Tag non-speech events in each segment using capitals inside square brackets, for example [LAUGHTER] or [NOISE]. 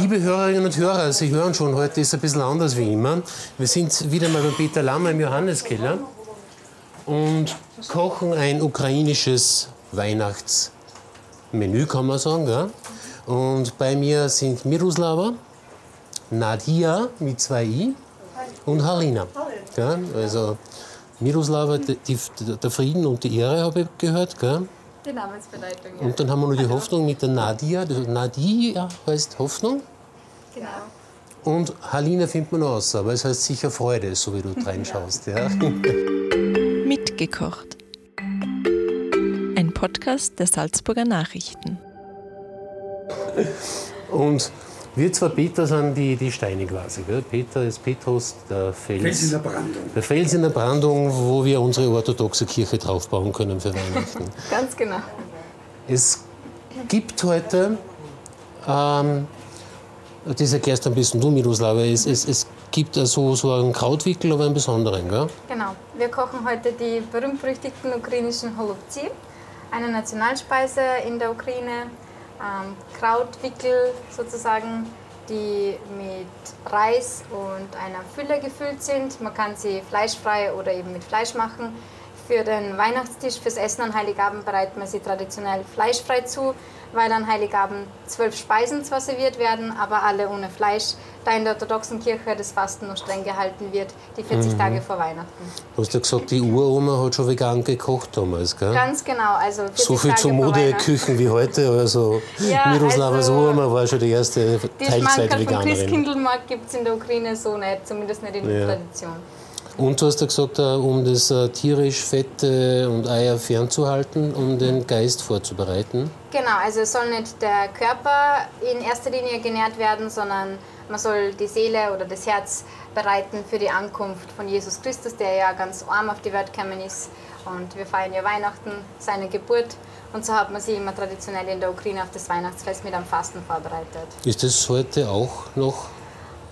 Liebe Hörerinnen und Hörer, Sie hören schon, heute ist es ein bisschen anders wie immer. Wir sind wieder mal bei Peter Lammer im Johanneskeller und kochen ein ukrainisches Weihnachtsmenü, kann man sagen. Gell? Und bei mir sind Miroslava, Nadia mit zwei I und Halina. Gell? Also Miroslava, die, die, der Frieden und die Ehre, habe ich gehört. Gell? Die Namensbedeutung, ja. Und dann haben wir noch die Hoffnung mit der Nadia. Nadia heißt Hoffnung. Genau. Und Halina findet man noch aus, aber es heißt sicher Freude, so wie du reinschaust. Ja. [LAUGHS] Mitgekocht. Ein Podcast der Salzburger Nachrichten. Und wir zwei Peter sind die, die Steine quasi. Gell? Peter ist Petrus, der Fels. Fels in der Brandung. Der Fels in der Brandung, wo wir unsere orthodoxe Kirche draufbauen können für Weihnachten. Ganz genau. Es gibt heute, ähm, das erklärst du ein bisschen du, Miroslava, es, es, es gibt also so einen Krautwickel, aber einen besonderen, gell? Genau. Wir kochen heute die berühmt-berüchtigten ukrainischen Holubzi, eine Nationalspeise in der Ukraine. Ähm, Krautwickel sozusagen, die mit Reis und einer Fülle gefüllt sind. Man kann sie fleischfrei oder eben mit Fleisch machen. Für den Weihnachtstisch, fürs Essen an Heiligabend bereitet man sie traditionell fleischfrei zu, weil an Heiligabend zwölf Speisen zwar serviert werden, aber alle ohne Fleisch, da in der orthodoxen Kirche das Fasten noch streng gehalten wird, die 40 Mhm. Tage vor Weihnachten. Du hast ja gesagt, die Uroma hat schon vegan gekocht damals, gell? Ganz genau, also 40 So viel Tage zu. Modeküchen wie heute. Also [LAUGHS] Ja, Miroslavas also Uroma war schon die erste Die Schmankerl vom Teilzeit-Veganerin. Christkindlmarkt gibt es in der Ukraine so nicht, zumindest nicht in der Ja. Tradition. Und du hast ja gesagt, äh, um das äh, tierisch Fette und Eier fernzuhalten, um den Geist vorzubereiten. Genau, also es soll nicht der Körper in erster Linie genährt werden, sondern man soll die Seele oder das Herz bereiten für die Ankunft von Jesus Christus, der ja ganz arm auf die Welt gekommen ist. Und wir feiern ja Weihnachten, seine Geburt. Und so hat man sie immer traditionell in der Ukraine auf das Weihnachtsfest mit einem Fasten vorbereitet. Ist das heute auch noch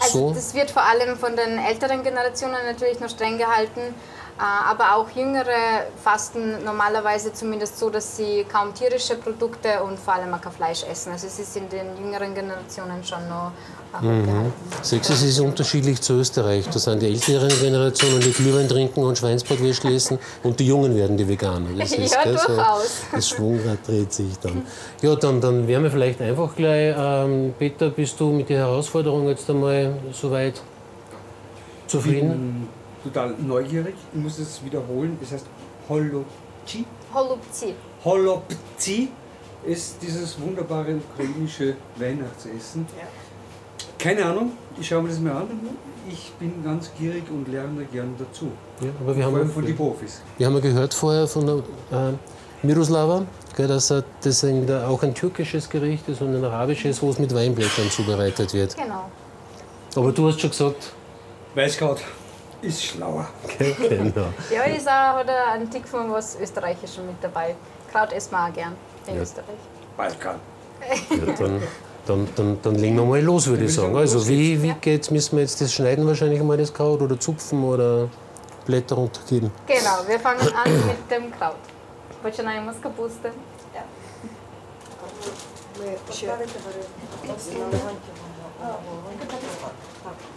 Also so? das wird vor allem von den älteren Generationen natürlich noch streng gehalten, aber auch jüngere fasten normalerweise zumindest so, dass sie kaum tierische Produkte und vor allem auch kein Fleisch essen. Also es ist in den jüngeren Generationen schon noch äh, Mhm. du, es ist unterschiedlich zu Österreich. Da sind die älteren Generationen, die Glühwein trinken und Schweinsbratwürste essen und die Jungen werden die Veganer. Das [LAUGHS] ist, Ja, gell, so, durchaus. [LAUGHS] das Schwungrad dreht sich dann. Ja, dann, dann wären wir vielleicht einfach gleich, ähm, Peter, bist du mit der Herausforderung jetzt einmal soweit zufrieden? Total neugierig. Ich muss es wiederholen. Es heißt Holopci. Holubzi. Holopci ist dieses wunderbare ukrainische Weihnachtsessen. Keine Ahnung, ich schaue mir das mal an. Ich bin ganz gierig und lerne gern dazu. Ja, aber wir Vor allem haben, von den Profis. wir haben ja gehört vorher von der äh, Miroslava, gell, dass er- das ein, auch ein türkisches Gericht ist und ein arabisches, wo es mit Weinblättern zubereitet wird. Genau. Aber du hast schon gesagt, Weißkraut ist schlauer. genau. Ja, ist auch hat er einen Tick von was Österreichischem mit dabei. Kraut essen wir auch gern in Ja. Österreich. Balkan. Ja, dann, dann, dann, dann legen wir mal los, würde ich sagen. Also, wie, wie geht's? Müssen wir jetzt das schneiden, wahrscheinlich mal das Kraut oder zupfen oder Blätter runtergeben? Genau, wir fangen an mit dem Kraut. Починаємо з капусти. Und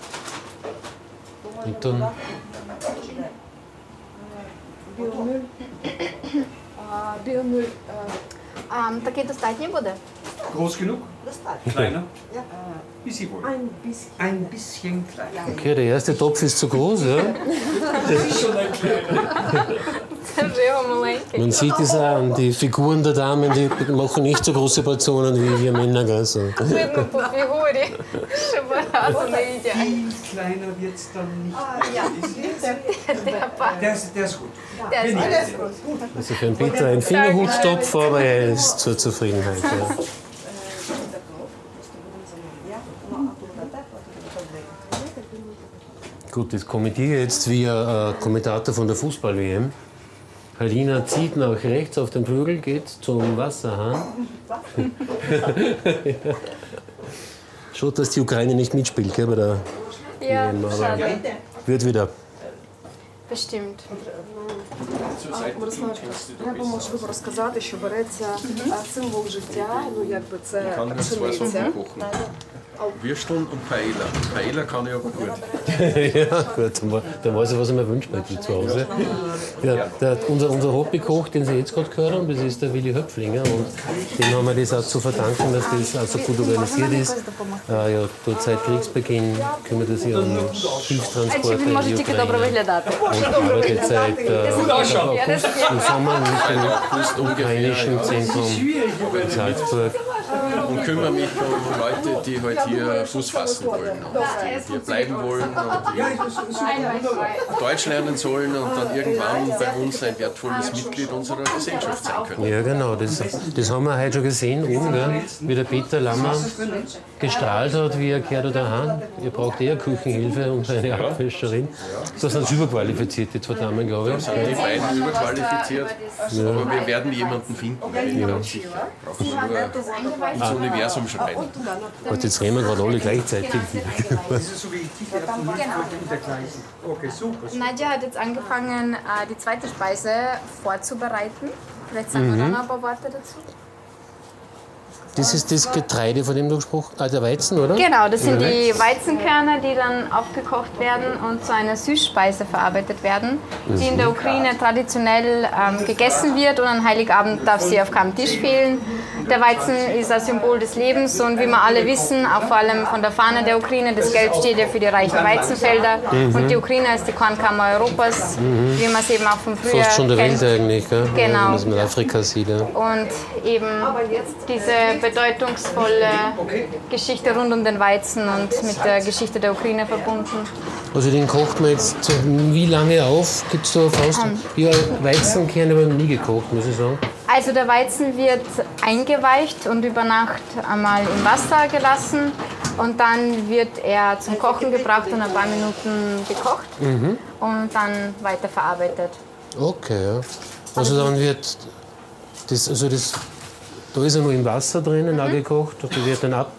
Dann, Біомюль. А, біомюль. А, такий достатній буде? Groß genug? Kleiner? Ja. Bisschen wohl. Ein bisschen. Ein bisschen kleiner. Okay, der erste Topf ist zu groß, ja? Das ist schon ein kleiner. Man sieht es auch an, die Figuren der Damen, die machen nicht so große Portionen wie wir Männer. Also. [LAUGHS] Viel kleiner wird es dann nicht. Ah, ja. Der, ist, der ist gut. Der ist, der ist gut. Also für Peter ein Fingerhuttopf, aber er ist zur Zufriedenheit. Ja. Gut, das kommentiere ich jetzt wie ein äh, Kommentator von der Fußball-WM. Halina zieht nach rechts auf den Flügel, geht zum Wasserhahn. [LAUGHS] Schaut, dass die Ukraine nicht mitspielt, gell, bei der Ja, WM, aber schade. wird wieder. Bestimmt. Мирославочка, треба можливо розказати, що береться е, символ життя, ну якби це Ich kann ganz zwei пшениця. Sachen kochen. Würsteln und Paella. Paella kann ich aber gut. ja, gut, dann, wa- dann weiß ich, was ich mir wünsche bei dir zu Hause. Ja, der, unser, unser Hobbykoch, den Sie jetzt gerade gehört haben, das ist der Willi Höpflinger. Und dem haben wir das auch zu verdanken, dass das auch so gut organisiert ist. Äh, ja, dort seit Kriegsbeginn kümmert er sich um Hilfstransporte Чи in він може die tільки добре Ukraine. виглядати? Und arbeitet seit äh, August im Sommer mit dem ukrainischen Zentrum in Salzburg. Und kümmere mich um Leute, die halt hier Fuß fassen wollen. Und hier bleiben wollen und die Deutsch lernen sollen und dann irgendwann bei uns ein wertvolles Mitglied unserer Gesellschaft sein können. Ja, genau. Das, das haben wir heute schon gesehen, oben, gell? wie der Peter Lammer gestrahlt hat, wie er gehört da heim. Ihr braucht eher Küchenhilfe und eine Abwäscherin. Das sind überqualifiziert, die zwei Damen, glaube ich. Sind die beiden überqualifiziert, aber wir werden jemanden finden. Ja. Sicher. Brauchen nur ins Universum schreiben. Und jetzt reden wir gerade alle gleichzeitig. [LAUGHS] Das ist so wie ich Hilfe mit der gleichen. Okay, super. Nadja hat jetzt angefangen, äh, die zweite Speise vorzubereiten. Vielleicht sagen wir dann noch ein paar Worte dazu. Das ist das Getreide, von dem du gesprochen hast, ah, der Weizen, oder? Genau, das sind die Weizenkörner, die dann aufgekocht werden und zu einer Süßspeise verarbeitet werden, die in der Ukraine traditionell ähm, gegessen wird und an Heiligabend darf sie auf keinem Tisch fehlen. Der Weizen ist ein Symbol des Lebens und wie wir alle wissen, auch vor allem von der Fahne der Ukraine, das Gelb steht ja für die reichen Weizenfelder und die Ukraine ist die Kornkammer Europas, wie man es eben auch von früher Fast schon der kennt. Welt eigentlich, gell? Genau. Was man Afrika sieht. Ja. Und eben diese bedeutungsvolle Geschichte rund um den Weizen und mit der Geschichte der Ukraine verbunden. Also den kocht man jetzt so wie lange auf? Gibt es da Faust? Ja, Weizenkerne habe ich noch nie gekocht, muss ich sagen. Also der Weizen wird eingeweicht und über Nacht einmal im Wasser gelassen und dann wird er zum Kochen gebracht und ein paar Minuten gekocht und dann weiter verarbeitet. Okay, ja. Also dann wird das, also das, da ist er nur im Wasser drinnen, auch gekocht, und der wird dann ab.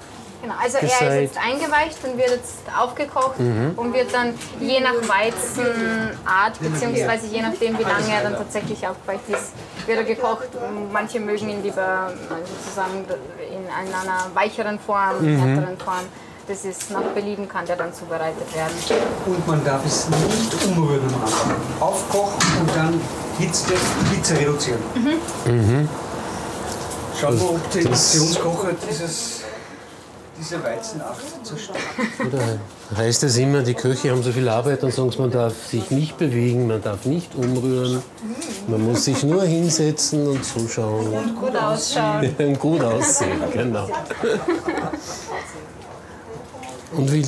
Genau, also er ist jetzt eingeweicht und wird jetzt aufgekocht und wird dann je nach Weizenart, beziehungsweise je nachdem, wie lange er dann tatsächlich aufgeweicht ist, wird er gekocht. Manche mögen ihn lieber sozusagen in einer weicheren Form, härteren Form. Das ist nach Belieben kann der dann zubereitet werden. Und man darf es nicht umrühren am Anfang. Aufkochen und dann Hitze, Hitze reduzieren. Schauen wir, ob der Induktionskocher dieses, diese Weizenacht zerstört. Oder heißt es immer, die Köche haben so viel Arbeit, dann sagen sie, man darf sich nicht bewegen, man darf nicht umrühren, man muss sich nur hinsetzen und zuschauen. Gut ausschauen. [LAUGHS] und gut aussehen, genau. Und wie,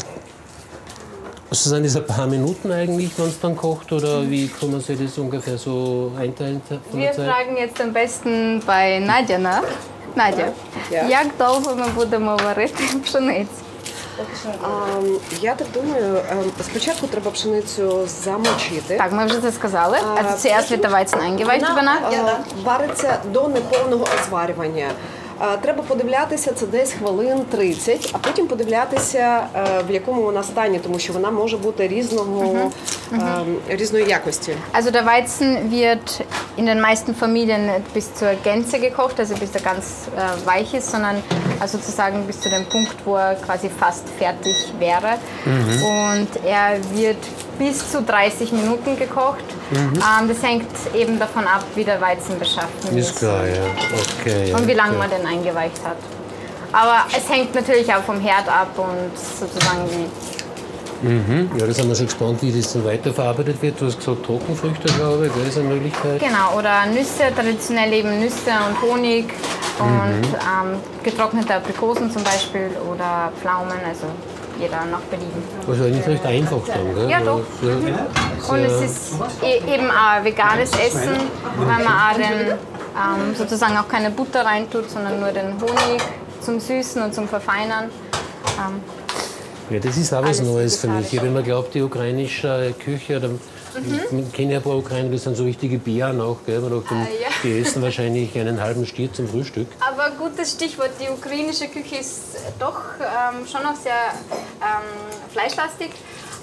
also sind das ein paar Minuten eigentlich, wenn es dann kocht, oder wie kann man sich das ungefähr so einteilen von Wir Zeit? fragen jetzt am besten bei Nadja nach. Nadja, як довго ми будемо варити пшеницю? Ем, Я так думаю, ем, спочатку треба пшеницю замочити. Так, ми вже це сказали. Weizen eingeweicht über Nacht. Вона е, вариться до неповного зварювання. Е, Треба подивлятися це десь хвилин 30, а потім подивлятися, е, в якому вона стані, тому що вона може бути різного, ем, різної якості. Also der Weizen wird in den meisten Familien nicht bis zur Gänze gekocht, also bis er ganz äh, weich ist, sondern also sozusagen bis zu dem Punkt, wo er quasi fast fertig wäre. Und er wird bis zu 30 Minuten gekocht. Ähm, das hängt eben davon ab, wie der Weizen beschaffen ist. Ist klar, ja. Okay, ja. Und wie lange okay. man den eingeweicht hat. Aber es hängt natürlich auch vom Herd ab und sozusagen wie Ja, da sind wir schon gespannt, wie das dann weiterverarbeitet wird. Du hast gesagt Trockenfrüchte, glaube ich, gell, ist eine Möglichkeit. Genau, oder Nüsse, traditionell eben Nüsse und Honig und ähm, getrocknete Aprikosen zum Beispiel oder Pflaumen, also jeder nach Belieben. Also eigentlich recht einfach dann, gell? Ja, doch. Ja, Und es ist e- eben auch veganes Essen, weil man auch den, ähm, sozusagen auch keine Butter reintut, sondern nur den Honig zum Süßen und zum Verfeinern. Ähm, Ja, das ist auch was Neues für mich. vegetarisch. Wenn man glaubt, die ukrainische Küche, oder ich kenne ja ein paar Ukrainer, das sind so richtige Bären auch, gell? Man dachte, Ah, ja. Die essen wahrscheinlich einen halben Stier zum Frühstück. Aber gutes Stichwort, die ukrainische Küche ist doch ähm, schon noch sehr ähm, fleischlastig.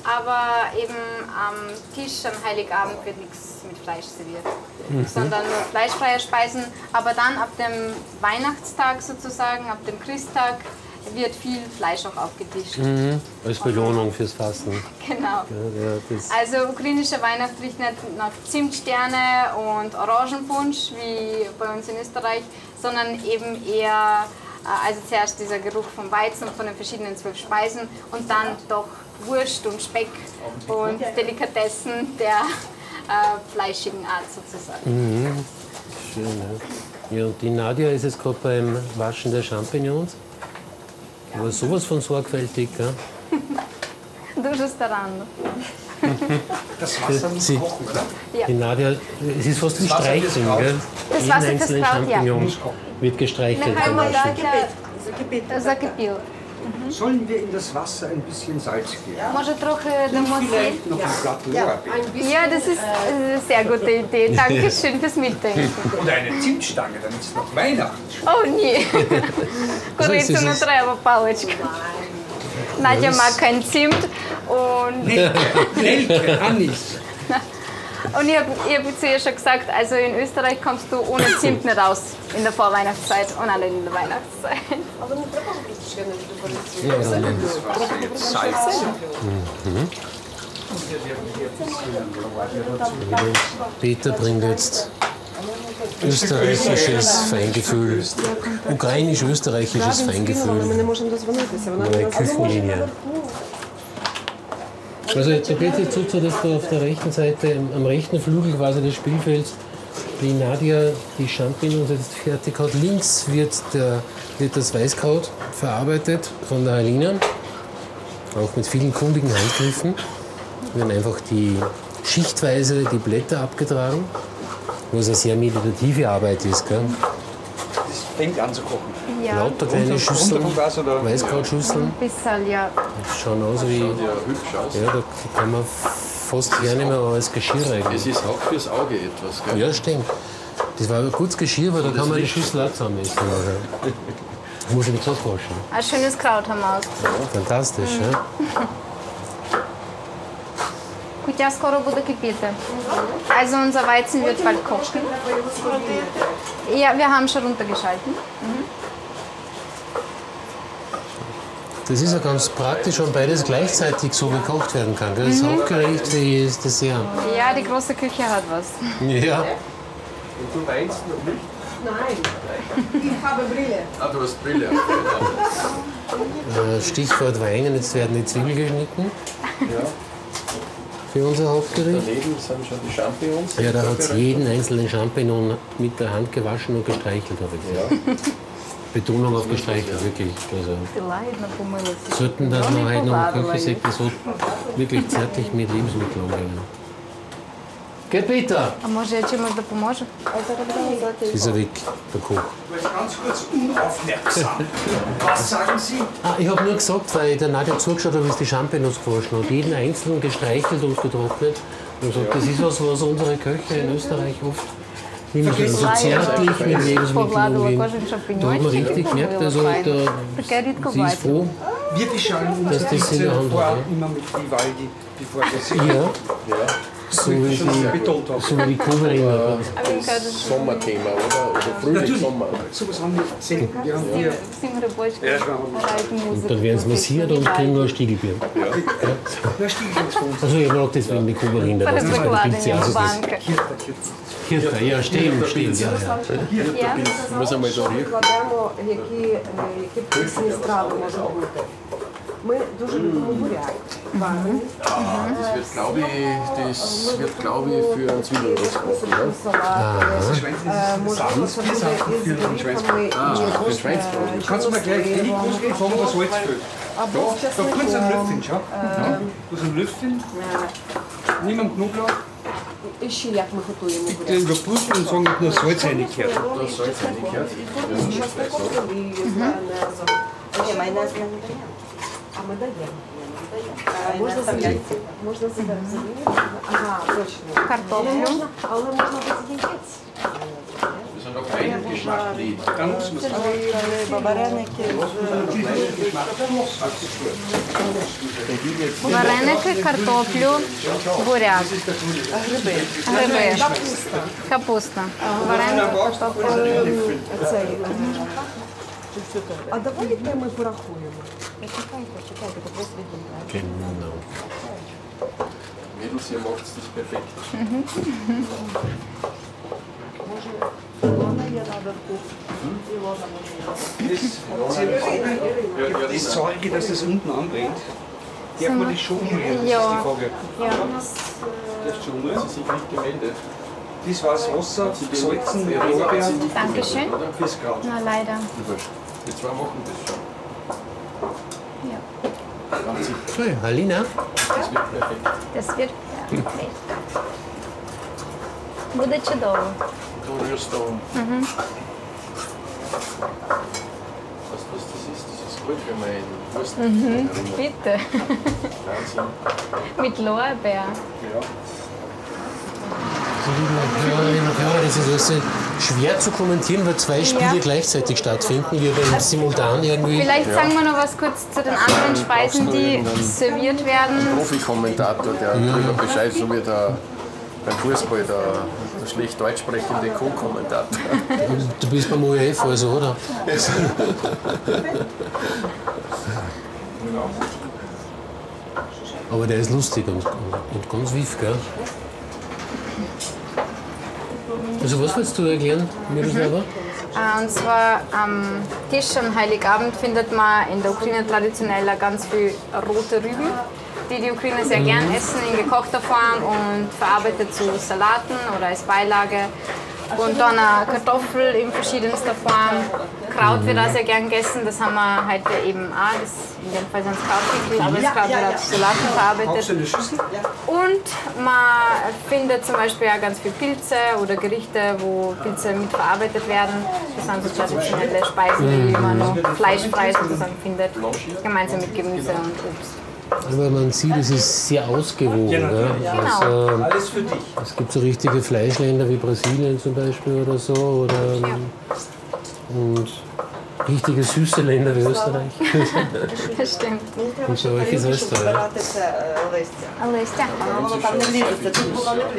aber eben am Tisch am Heiligabend wird nichts mit Fleisch serviert, mhm. sondern nur fleischfreie Speisen. Aber dann ab dem Weihnachtstag sozusagen, ab dem Christtag, wird viel Fleisch auch aufgetischt. Mhm. Als Belohnung fürs Fasten. Genau. Ja, ja, also ukrainische Weihnacht riecht nicht nach Zimtsterne und Orangenpunsch wie bei uns in Österreich, sondern eben eher, äh, also zuerst dieser Geruch vom Weizen und von den verschiedenen zwölf Speisen und dann doch Wurst und Speck und Delikatessen der äh, fleischigen Art sozusagen. Mhm. Schön, ja. ja. Und die Nadia ist jetzt gerade beim Waschen der Champignons. Aber sowas von sorgfältig. Ja. Дуже старанно. Das Wasser muss Sie, kochen, oder? Ja. Die Nadia, es ist fast wie Streicheln. Gell? Das Wasser Jeden einzelnen Champignon ja. wird gestreichelt. Закипіло. Mhm. Sollen wir in das Wasser ein bisschen Salz geben? Może trochę дамо Vielleicht noch ein Blatt Lorbeer. Ja, das ist eine sehr gute Idee. [LAUGHS] Dankeschön fürs Mitdenken. Oder eine Zimtstange, damit es noch Weihnachten schmeckt. О, ні. Курицю не треба, паличка. Надя mag kein Zimt und... Nelke, Anis. [LAUGHS] Und ich habe hab zu ihr schon gesagt, also in Österreich kommst du ohne Zimt nicht raus in der Vorweihnachtszeit und alle in der Weihnachtszeit. Peter bringt jetzt österreichisches Feingefühl, ukrainisch-österreichisches Feingefühl. Neue Küchenlinie. Also da geht es jetzt so, dass da auf der rechten Seite, am rechten Flügel quasi des Spielfelds, die Nadia die Champignons jetzt fertig hat. Links wird, der, wird das Weißkraut verarbeitet von der Halina, auch mit vielen kundigen Handgriffen. Werden einfach die schichtweise die Blätter abgetragen, was eine sehr meditative Arbeit ist. Gell? Das fängt an zu kochen. Ja. Lauter kleine Schüsseln, Weißkrautschüsseln. Ein bisschen, ja. Die schauen aus wie. Schaut ja hübsch aus. Ja, da kann man fast gar nicht mehr als Geschirr Es eigentlich. ist auch fürs Auge etwas, gell? Ja, stimmt. Das war aber gutes Geschirr, weil da kann man die Schüssel auch zusammen essen. nachher. [LAUGHS] Muss ich nicht abwaschen. Ein schönes Kraut haben wir ausgesucht. Fantastisch, ja? [LAUGHS] Кутя скоро буде кипіти. Also unser Weizen wird bald kochen. Ja, wir haben schon runtergeschalten. Das ist ja ganz praktisch und beides gleichzeitig so gekocht werden kann. gell? Das Hauptgericht wie das Dessert. Ja, die große Küche hat was. Ja. Und du weinst noch nicht? Nein. Ich habe Brille. Ah, du hast Brille. Äh, Stichwort Weinen, jetzt werden die Zwiebeln geschnitten Ja. für unser Hauptgericht. Daneben sind schon die Champignons. Ja, da hat es jeden einzelnen Champignon mit der Hand gewaschen und gestreichelt, habe ich gesagt. Ja. Betonung auf gestreichelt, wirklich. Also, sollten das noch heute noch im Kaffeesektor so wirklich zärtlich mit Lebensmitteln umgehen. Geht Peter! А може я чимось допоможу? Ist er weg, der Koch. Ganz kurz unaufmerksam. Was sagen Sie? Ah, ich habe nur gesagt, weil ich der Nadja zugeschaut habe, wie es die Champignons gewaschen hat. Jeden einzelnen gestreichelt und getrocknet. Und gesagt, das ist was, was unsere Köche in Österreich oft nehmen können. So zärtlich mit Lebensmitteln Погладила umgehen. кожен Da hat man шампіньончик. richtig gemerkt, also da, Таке рідко sie ist бачила. froh. Wir beschallen unsere Das ist in der Pizza Hand, vorab ja. immer mit Vivaldi, bevor wir sie Ja, Ja. So wie die Kuberrinder. Sobre, sobre Cover Sommerthema, oder? Also Frühling, Sommer. Sim, Und dann werden sie massiert und kriegen nur Stiegelbier. Ja. Also ich mag deswegen die Koberinder. Das ist ein Pilz, ja. Also das Hirta, ja, stehen, stehen, ja. ja. Muss einmal so hier. Викладаємо, які, е, які пісні страви можуть бути. Ми дуже любимо буряк. Варений. Das wird, glaube ich, das wird, glaube ich, für einen Zwiebelrost kochen, ne? Салати. Е, Може бути Wir буде sagen із für den горіхами і Ah, für е, Schweinsbraten. Kannst du mir gleich die Großgehen sagen, was Salz fehlt? або з Da kurz ein часником. Löffel, schau. Da ist ein Löffel. Nimm einen Knoblauch, І ще як ми готуємо буряк. den überprüfen und sagen, ob nur Salz reingekehrt. Da ist Salz reingekehrt. З часником і з майонезом. Ні, майонез я не даю. А ми даємо. Е, Можна замінити. Можна замінити. Ага, точно. Картоплю. Можна, але можна без яєць. Sind. Muss man es вареники. Вареники, картоплю, буряк. Гриби. Гриби. Капуста. Вареники, картоплю. Цей. А давайте ми порахуємо. Genau. Mädels, ihr macht das perfekt. Gibt es Sorge, dass es unten anbrennt? Darf man das schon umrühren? Das ist die Frage. Ja. Darfst du umrühren? Sie sind nicht gemeldet. Das war das Wasser, Salzen, Lorbeeren Dankeschön. fürs Kraut. Na leider. Die zwei machen das schon. Ja. Franzi, Hey, Halina? das wird perfekt. Das wird perfekt. Буде чудово. Du rührst da um. Mhm. Weißt du, was das ist? Das ist gut für mein Wurst. Mhm. Wahnsinn. Bitte. Mit Lorbeer. Ja. So, liebe Hörerinnen und Hörer, das ist also schwer zu kommentieren, weil zwei Spiele Ja. gleichzeitig stattfinden. Wir beim Simultan irgendwie. Vielleicht sagen wir noch was kurz zu den anderen Speisen, die serviert werden. Profikommentator, der drüber Bescheid, so wie der beim Fußball der, der schlecht deutsch sprechende Co-Kommentator. Du bist beim ORF also, oder? Aber der ist lustig und, und ganz wief, gell? Also was willst du erklären, Miroslava? Äh, Und zwar am Tisch am Heiligabend findet man in der Ukraine traditionell ganz viel rote Rüben, die die Ukrainer sehr gern essen in gekochter Form und verarbeitet zu Salaten oder als Beilage. Und dann auch Kartoffel in verschiedenster Form. Kraut wird auch sehr gern gegessen, das haben wir heute eben auch. Das, in dem Fall sind es Krautwickel, aber das Kraut wird auch zu Salaten verarbeitet. Und man findet zum Beispiel auch ganz viele Pilze oder Gerichte, wo Pilze mit verarbeitet werden. Das sind so traditionelle Speisen, die man noch fleischfrei sozusagen findet, gemeinsam mit Gemüse und Obst. Aber man sieht, es ist sehr ausgewogen. Ja? Genau. Also, Alles für dich. es gibt so richtige Fleischländer wie Brasilien zum Beispiel oder so. Oder, Und richtige süße Länder wie Österreich. Das stimmt. Und so ich ist Österreich. Alestia.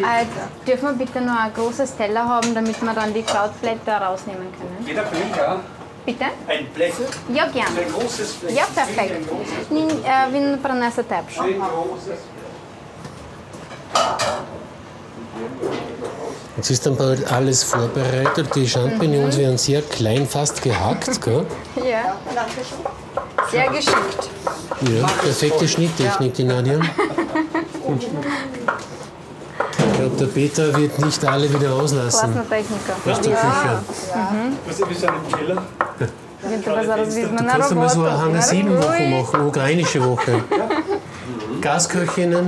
Äh, dürfen wir bitte noch ein großes Teller haben, damit wir dann die Krautblätter rausnehmen können? Jeder für? Bitte? Ein Blätter? Ja, gerne. Ein großes Blätter? Ja, perfekt. Wie äh, wir nehmen Pranessa Tepsch. Ein großes Jetzt ist dann bald alles vorbereitet. Die Champignons werden sehr klein, fast gehackt. Gell? [LAUGHS] Ja. Sehr geschickt. Ja, perfekte Schnitttechnik, die Nadja. Ich glaube, der Peter wird nicht alle wieder auslassen Класна техніка. aus der Küche. Was ist wir sind im Keller? Він тебе зараз візьме Du на kannst einmal so роботу. eine Hange 7 Woche Ой. machen, ukrainische Woche. Gasköchinnen,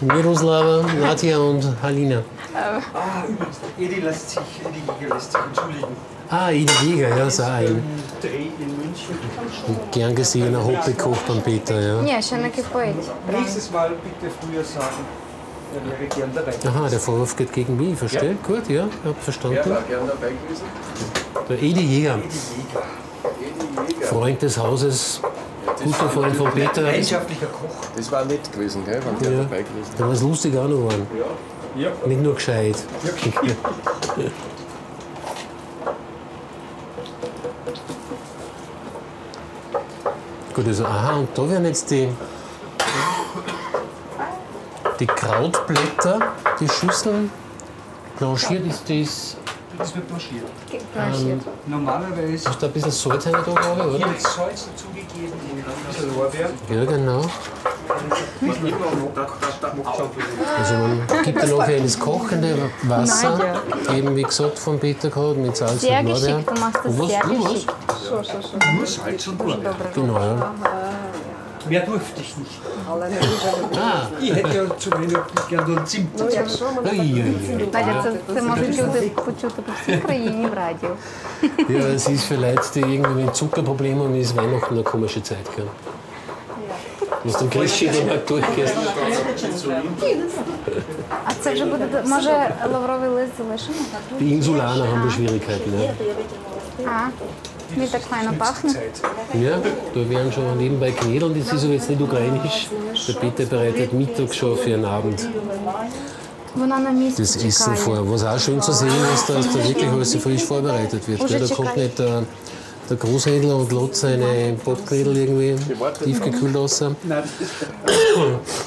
Miroslava, Nadja und Halina. Ah, übrigens, Edi lässt sich, Edi Jäger lässt sich entschuldigen. Ah, Edi Jäger, ja, so ein. Dreh in München. Gern gesehener Hochbekocht an Peter, ja. Ja, schon ein Gebäude. Nächstes Mal bitte früher sagen, er wäre gern dabei. Aha, der Vorwurf geht gegen mich, verstehe. Ja. Gut, ja, hab verstanden. Er war gern dabei gewesen. Der Edi Jäger. Edi Jäger. Freund des Hauses guter Freund von Peter. Ein gemeinschaftlicher Koch. Das war nett gewesen, gell? Waren ja. dabei gewesen. Da war es lustig auch noch. Ja. Nicht nur gescheit. [LAUGHS] Gut, also aha, und da werden jetzt die, die Krautblätter, die Schüsseln, blanchiert ist das, Das wird blanchiert. ähm, Normalerweise ist da ein bisschen Salz rein da, glaube ich, hier oder? wird Salz dazugegeben und ein bisschen Lorbeeren. Ja, genau. Also man gibt dann nachher ins kochende Wasser, eben wie gesagt von Peter gerade, mit Salz Sehr und Lorbeer. geschickt, du machst das Und was, sehr du was? geschickt. Nur Salz und Lorbeeren. Genau, ja. Mehr durfte ich nicht. Але не дуже люблю. Ah, Ich hätte ja zu wenig gerne Zimt. Ну, якщо мене ui, ui, ui. Надя, це, це може чути, почути по всій країні в радіо. Ja, es ist für Leute, die irgendwie ein Zuckerproblem haben, ist Weihnachten eine komische Zeit. Gell? З тим крещенням актує. А це вже буде може лавровий лист залишимо? Die Insulaner haben da Schwierigkeiten. Ja, А, він так файно пахне. ja da werden schon nebenbei Knädeln. Das ist aber jetzt nicht ukrainisch. Der Peter bereitet Mittag schon für einen Abend Вона на місці das Essen чекає. vor. Was auch schön zu sehen ist, dass da wirklich alles so frisch vorbereitet wird. Gell? Da kommt nicht der, der Großhändler und lädt seine Bockgrädel irgendwie tiefgekühlt raus. Nein, das ist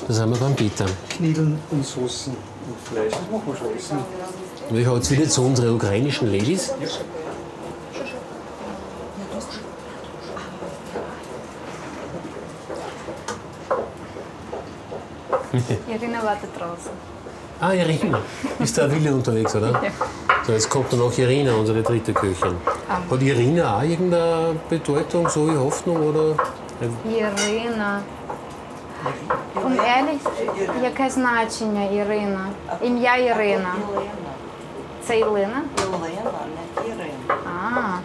Da sind wir beim Peter. Knödeln und Soßen und Fleisch, das machen wir schon essen. Wir haben jetzt wieder zu unseren ukrainischen Ladies. Irina wartet draußen. Ah, Irina. Ist da Wille unterwegs, oder? Ja. jetzt kommt dann noch Irina, unsere dritte Köchin. Hat Irina auch irgendeine Bedeutung, so wie Hoffnung, oder? Ірина. Um ehrlich, яке значення Ірина? Ім'я Ірина. Це Ілина? Єлена, не Ірина. А,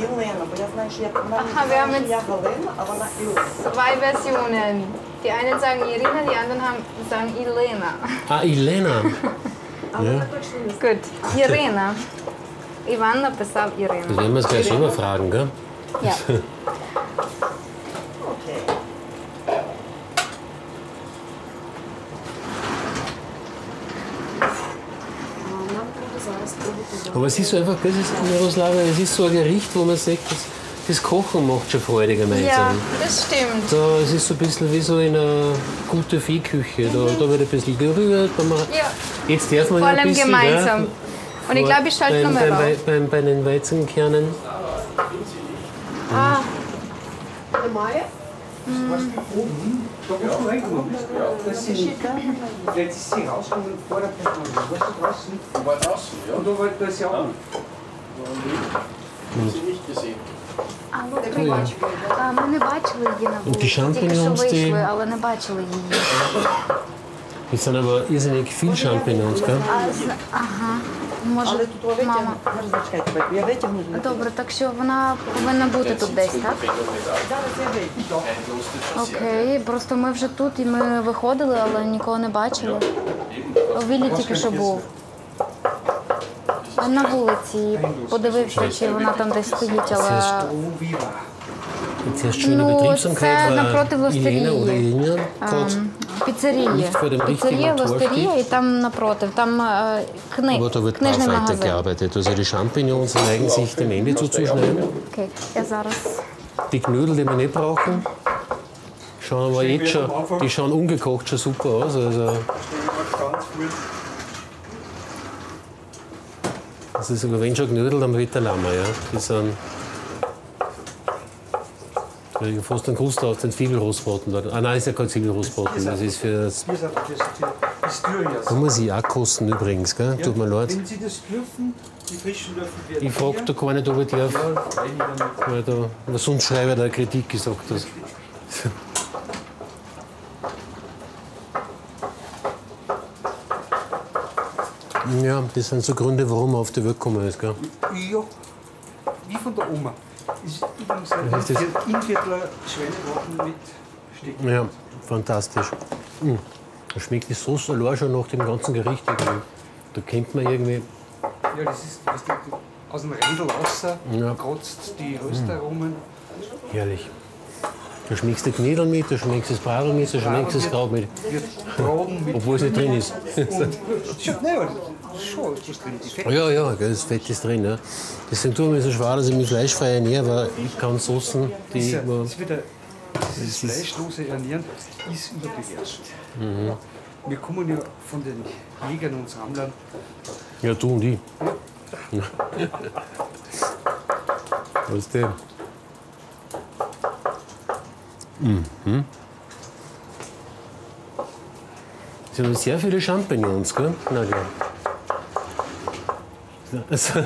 Єлена, бо я знаю, що я вона мені Ага, ви казала, haben що я Галина, а вона Ілена. zwei Versionen. Die einen sagen Irina, die anderen haben, sagen Ilena. Ah, [LAUGHS] Elena. Ja, Gut, Ірина. Іван написав das Ірина. werden wir uns gleich selber fragen, gell? Ja. [LAUGHS] Окей. Aber es ist so einfach, das ist Miroslava, es ist so ein Gericht, wo man sagt, das, das Kochen macht schon Freude gemeinsam. Ja, das stimmt. Da, es ist so ein bisschen wie so in einer guten Viehküche. Mhm. Da, wird ein bisschen gerührt. Ja. Jetzt darf man Vor allem ein bisschen, gemeinsam. Ja, und ich glaube, ich schalte nochmal rauf. Bei, bei, bei, den Weizenkernen. Ah. Der Maja? Mhm. mhm. Und du wolltest ja auch. Haben sie nicht gesehen. Алло, привіт. А, Ми не бачили її на вулиці. Тільки що вийшли, але не бачили її. Das sind aber irrsinnig viel Champignons, gell? А, ага, може, Але тут ви мама. Зараз зачекайте, я витягну. Добре, так що вона повинна бути тут десь, так? Зараз я витягну. Окей, просто ми вже тут і ми виходили, але нікого не бачили. У Віллі тільки що був на вулиці подивився, чи вона там десь стоїть, але ну, це напроти властерії. Піцерії. Піцерія, властерія і там напротив. Там е, кни... книжний магазин. Окей, я зараз. Die Knödel, die wir nicht brauchen, schauen aber jetzt schon, die schauen ungekocht schon super aus. Also. Das ist sogar wenn schon Knödel, dann wird der Lammer, ja. Die sind ich fast einen Gruß aus den Zwiebelrostbraten dort. Ah nein, ist ja kein Zwiebelrostbraten, das ist für das. Da muss ich auch kosten übrigens, gell? Tut mir leid. Wenn Sie das dürfen, die frischen dürfen wir. Ich frage da gar nicht, ob ich darf, Ja, weil, da, sonst schreibe ich da Kritik gesagt. Das. [LAUGHS] Ja, das sind so Gründe, warum man auf die Welt gekommen ist. Gell? Ja, wie von der Oma. Ist übrigens ein Was das? Inviertler Schweinebraten mit Stecken. Ja, fantastisch. Mm. Da schmeckt die Sauce allein schon nach dem ganzen Gericht. Da kennt man irgendwie, Ja, das ist das ist aus dem Rändel raus, Ja. kratzt die Röstaromen. herrlich. Da schmeckst du die Knödel mit, da schmeckst du das Bradel mit, da schmeckst du das Kraut mit. Obwohl es nicht drin ist. [LAUGHS] Ja, ja, das Fett ist drin. Ja. Deswegen ich mir so schwer, dass ich mich fleischfrei ernähre, weil ich kann Soßen, die. ja, ist wieder, dieses fleischlose Ernähren ist überbewertet. Mhm. Wir kommen ja von den Jägern und Sammlern. Ja, du und ich. [LAUGHS] Was denn? Mhm. Es sind sehr viele Champignons, gell? Nadja? Also, [LAUGHS]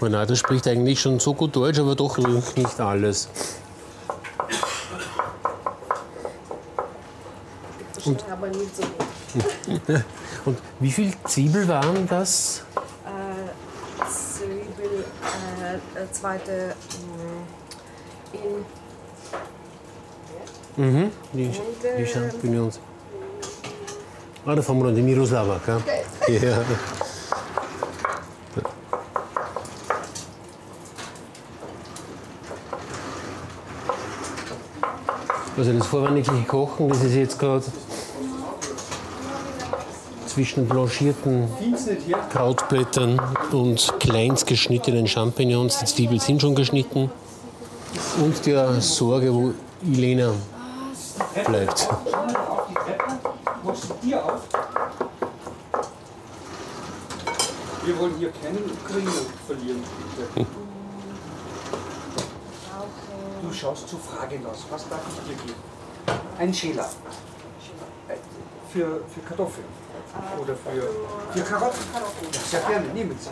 Renate spricht eigentlich schon so gut Deutsch, aber doch nicht alles. Aber nicht so gut. [LAUGHS] Und wie viel Zwiebel waren das? Zwiebel, äh, zweite mh, in Mhm, die, Und, die äh, Champignons. Ah, da fahren wir dann die Miroslava, gell? [LAUGHS] Ja. Also das vorwärtige Kochen, das ist jetzt gerade zwischen blanchierten Krautblättern und kleinst geschnittenen Champignons. Die Zwiebeln sind schon geschnitten. Und der Sorge, wo Elena bleibt. Wir wollen hier keinen Ukrainer verlieren. bitte. Du schaust zu Fragen aus. Was darf ich dir geben? Ein Schäler. Äh, Für, für Kartoffeln. Oder für, für Karotten. Ja, sehr gerne, nehmen Sie.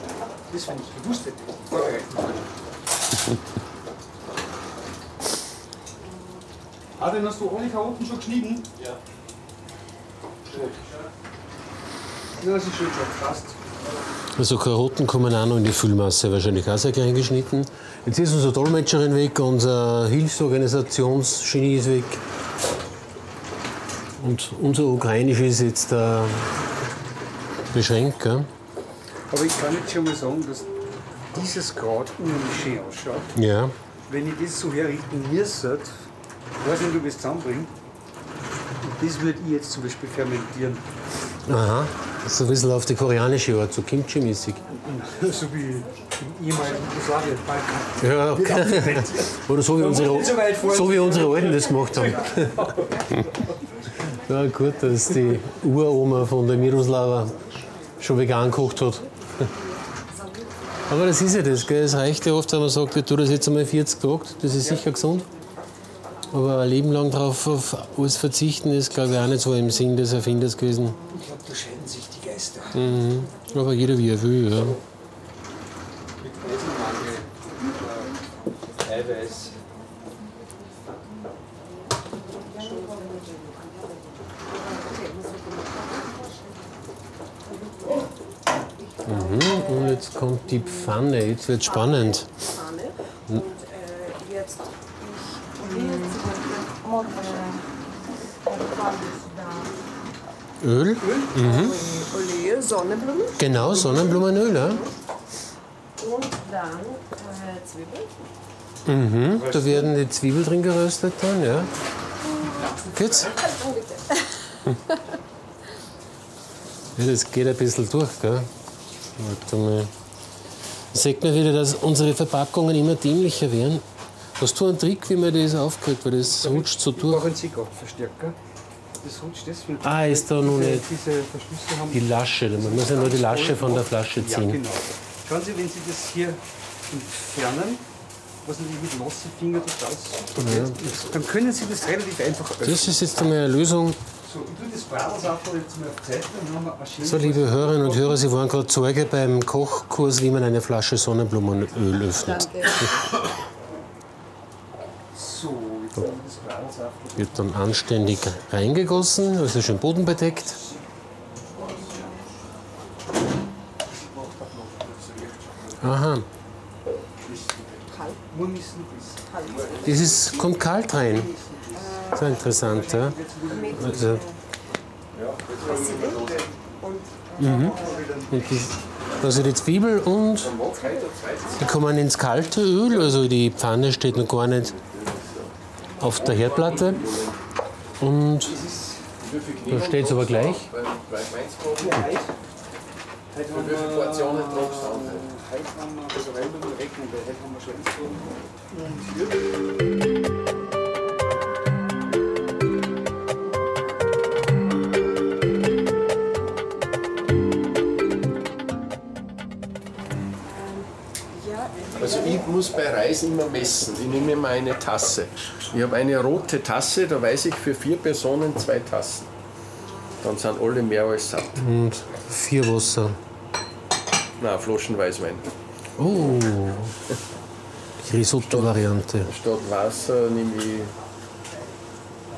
Das, wenn ich gewusst hätte, vorbereiten können. Adrian, hast du ohne Karotten schon geschnitten? Ja. Gut. Ja, das ist schön schon. Passt. Also Karotten kommen auch noch in die Füllmasse, wahrscheinlich auch sehr klein geschnitten. Jetzt ist unsere Dolmetscherin weg, unser Hilfsorganisationsgenie ist weg. Und unser Ukrainisch ist jetzt äh, beschränkt. Gell? Aber ich kann jetzt schon mal sagen, dass dieses Kraut unheimlich schön ausschaut. Ja. Wenn ich das so herrichten müsste, weiß nicht, ob ich es zusammenbringe. Und das würde ich jetzt zum Beispiel fermentieren. Aha. So ein bisschen auf die koreanische Art, so Kimchi-mäßig. [LAUGHS] so wie im ehemaligen Jugoslawien, Balkan. Ja, [LAUGHS] okay. Oder so wie, unsere, so wie unsere Alten das gemacht haben. [LAUGHS] Ja, gut, dass die Uroma von der Miroslava schon vegan gekocht hat. Aber das ist ja das, gell? es reicht ja oft, wenn man sagt, ich tue das jetzt einmal 40 Tage, das ist sicher gesund. Aber ein Leben lang darauf auf alles verzichten ist, glaube ich, auch nicht so im Sinn des Erfinders gewesen. Ich glaube, da scheiden sich die Geister. Mhm. Aber jeder wie er will, ja. Mit Eisenmangel, äh, Eiweiß. Mhm. Und jetzt kommt die Pfanne, jetzt wird spannend. Pfanne. Und äh, jetzt Öl, Olive, Sonnenblumen genau, Sonnenblumenöl. Ja. und dann äh, Zwiebeln. Mhm. Da werden die Zwiebeln drin geröstet dann, ja. Geht's? Ja, das geht ein bisschen durch, gell? Warte mal. Sieht man wieder, dass unsere Verpackungen immer dämlicher werden. Hast du einen Trick, wie man das aufkriegt? Weil das rutscht so Ich durch. brauche einen Zigarrenverstärker. Das rutscht deswegen. Ah, ist da diese, nicht Diese Verschlüsse haben die Lasche. Man muss ja nur die Lasche von der Flasche Ja, ziehen. genau. Schauen Sie, wenn Sie das hier entfernen, was natürlich mit nassen Fingern total Ja. dann können Sie das relativ einfach öffnen. Das ist jetzt einmal eine Lösung. So, liebe Hörerinnen und Hörer, Sie waren gerade Zeuge beim Kochkurs, wie man eine Flasche Sonnenblumenöl öffnet. So. Wird dann anständig reingegossen, also schön bodenbedeckt. Aha, das ist, kommt kalt rein. Sehr interessant, ja. Also, mhm. Also die Zwiebel und die kommen ins kalte Öl, also die Pfanne steht noch gar nicht auf der Herdplatte. Und da steht es aber gleich. Heute muss bei Reis immer messen. Ich nehme immer eine Tasse. Ich habe eine rote Tasse, da weiß ich für vier Personen zwei Tassen. Dann sind alle mehr als satt. Und vier Wasser. Na, Flaschen Weißwein. Oh, die Risotto-Variante. Statt Wasser nehme ich.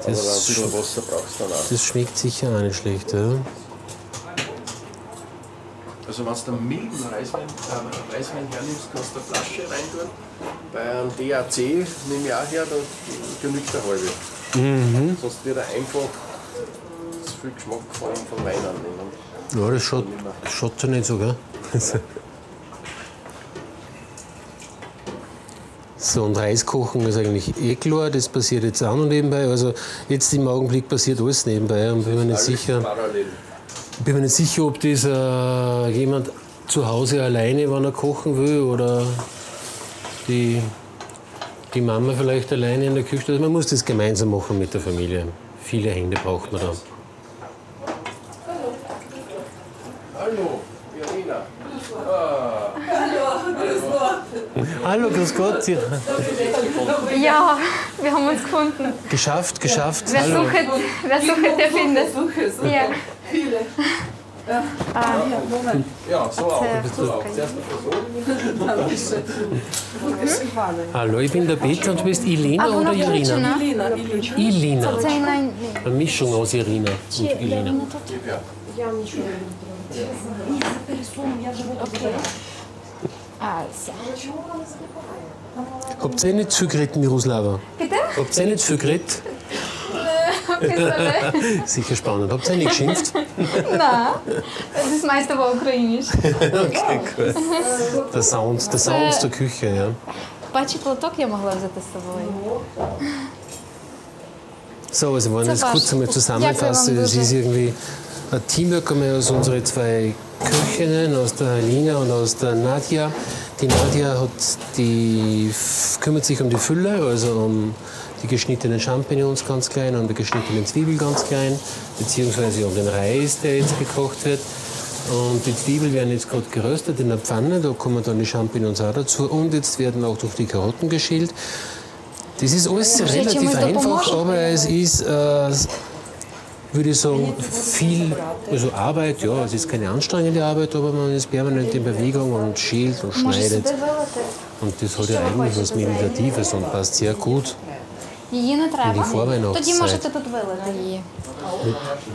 Aber Das ein bisschen sch- Wasser brauchst du dann auch. Das schmeckt sicher auch nicht schlecht. Ja? Also wenn du einen milden Reiswein, äh, Weißwein hernimmst, kannst du eine Flasche reintun. Bei einem DAC nehme ich auch her, da genügt eine halbe. Sonst wird er einfach zu viel Geschmack von, von Wein annehmen. Ja, das schaut, das schaut ja nicht so, gell? [LAUGHS] So, und Reis kochen ist eigentlich eh klar, das passiert jetzt auch noch nebenbei. Also jetzt im Augenblick passiert alles nebenbei und bin mir nicht sicher, Parallel. Bin mir nicht sicher, ob das äh, jemand zu Hause alleine, wenn er kochen will, oder die, die Mama vielleicht alleine in der Küche. Also man muss das gemeinsam machen mit der Familie. Viele Hände braucht man da. Hallo, Irina. Hallo, grüß Gott. Ja. Ja, wir haben uns gefunden. Geschafft, geschafft. Wer sucht, wer sucht, der findet. Ja. Viele. Ja, ah, ah ja, Moment. Ja, so auch. So auch. Hallo, ich bin der Peter und du bist Ilena ah, oder Irina? Ilena. Ilena. Eine Mischung aus Irina und Ilena. Also. Habt ihr nicht viel geredet, Miroslava? Bitte? Habt ihr nicht viel geredet? [LAUGHS] Sicher spannend. Habt ihr nicht geschimpft? Nein, [LAUGHS] das ist meist aber ukrainisch. [LAUGHS] Okay, cool. Der Sound, der Sound der Küche, ja. Бачить лоток я могла взяти з собою. So, also wenn ich das war's. kurz einmal zusammenfasse, Danke, es Wam ist irgendwie ein Teamwork einmal aus unseren zwei Köchinnen, aus der Lina und aus der Nadja. Die Nadja hat die, kümmert sich um die Fülle, also um die geschnittenen Champignons ganz klein und die geschnittenen Zwiebeln ganz klein, beziehungsweise um den Reis, der jetzt gekocht wird. Und die Zwiebeln werden jetzt gerade geröstet in der Pfanne, da kommen dann die Champignons auch dazu und jetzt werden auch durch die Karotten geschält. Das ist alles relativ einfach, aber es ist, äh, würde ich sagen, viel also Arbeit. Ja, es ist keine anstrengende Arbeit, aber man ist permanent in Bewegung und schält und schneidet. Und das hat ja eigentlich was Meditatives und passt sehr gut Її не треба. Die Vorweihnachtszeit. Тоді можете тут вилити її.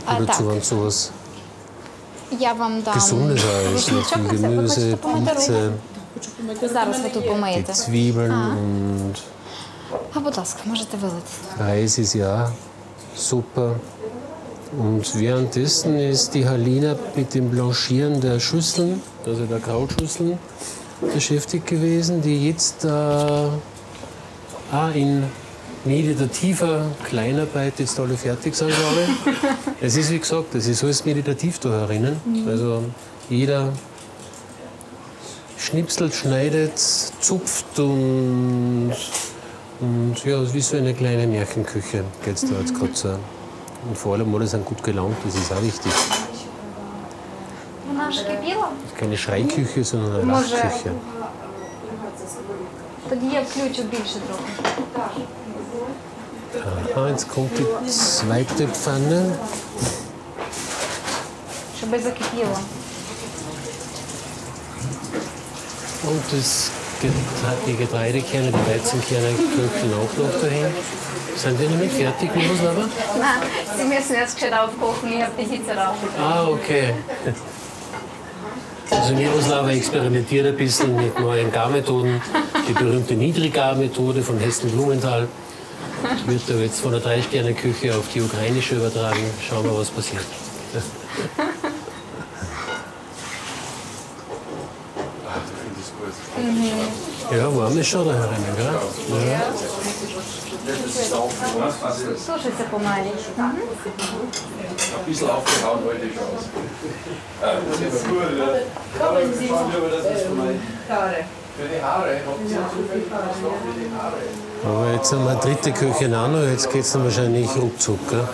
А, dazu, так, wenn sowas я вам дам Gesundes auch ist. рушничок Viel на це. Ви Gemüse, хочете помити Pilze, руки? Зараз ви тут die помиєте. Zwiebeln und А, будь ласка, можете вилити. Reis ist ja super. Und währenddessen ist die Halina mit dem Blanchieren der Schüsseln, also der Krautschüsseln, beschäftigt gewesen, die jetzt äh, auch in meditativer Kleinarbeit jetzt alle fertig sind, glaube ich. Es ist wie gesagt, es ist alles meditativ da herinnen. Also jeder schnipselt, schneidet, zupft und und ja, es ist wie so eine kleine Märchenküche geht es da jetzt gerade so. Und vor allem alle sind gut gelaunt, das ist auch wichtig. Вона ж кипіла? Das ist keine Schreiküche, sondern eine Може- Lachküche. Тоді я включу більше трохи. Aha, jetzt kommt die zweite Pfanne. Und das die Getreidekerne, die Weizenkerne köcheln auch noch dahin. Sind die noch fertig, Miroslava? Nein, sie müssen erst gescheit aufkochen. Ich habe die Hitze raufgebracht. Ah, okay. Also Miroslava experimentiert ein bisschen mit neuen Garmethoden. Die berühmte Niedriggarmethode von Hessen Blumenthal. Ich würde da jetzt von der Drei-Sterne-Küche auf die ukrainische übertragen. Schauen wir, was passiert. Mhm. Ja, warm ist schon da herinnen, gell? Ja. ja. So schützt er pomalig. Ein bisschen aufgehauen heute schon mhm. äh, aus. Kommen Sie mal. Für die Haare. Aber jetzt haben wir dritte Köchin an und jetzt geht es dann wahrscheinlich ruckzuck. Gell?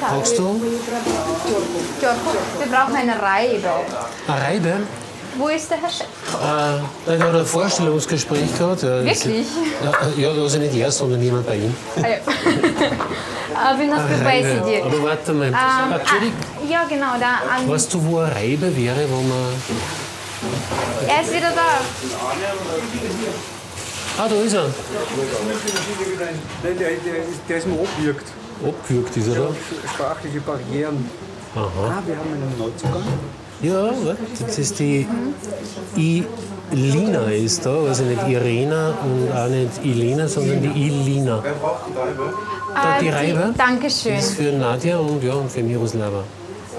Brauchst du? Wir brauchen eine Reibe. Eine Reibe? Wo ist der Herr Chef? Äh, ich habe ein Vorstellungsgespräch gehabt. Ja, Wirklich? Ja, ja, da ist ja nicht er, sondern jemand bei ihm. Ah, ja. [LAUGHS] Äh, bin noch vorbei zu. Aber warte mal. Ähm, ah, ja, genau. Da, um, weißt du, wo eine Reibe wäre, wo man. Er ist wieder da. Ah, da ist er. Nein, der, der, ist- der ist mir abgewirkt. Abgewürgt ist er da. Sprachliche Barrieren. Aha. Ah, wir haben einen Neuzugang. Ja, das ist die Ilina ist da, also nicht Irena und auch nicht Ilena, sondern die Ilina. Da, die Reibe Dankeschön. ist für Nadja und, ja, und für Miroslava.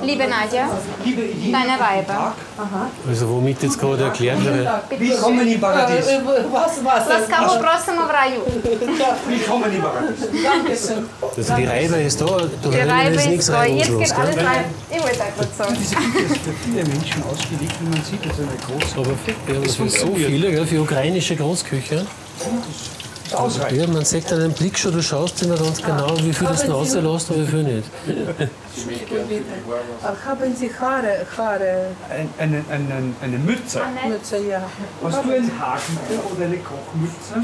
Liebe Nadja, deine Reibe. Also womit jetzt gerade erklärt wird, Willkommen im Paradies. Was, was? Ласкаво просимо в раю. Willkommen im Paradies. also die Reibe ist da, da Die rein Reibe ist ist nichts da. Jetzt reibungslos. geht alles Gell? rein. Ich wollte einfach sagen. Für viele Menschen ausgelegt, wie man sieht, das ist eine große. Aber ja, für so viele, gell, für ukrainische Großküche. Ausreichend. Ja, man sieht an dem Blick schon, du schaust immer ganz genau, wie viel das rauslässt und wie viel nicht. [LAUGHS] Haben Sie Haare, Haare, Ein, eine, eine, eine Mütze. Mütze, ja. Hast du einen Hakenbier oder eine Kochmütze?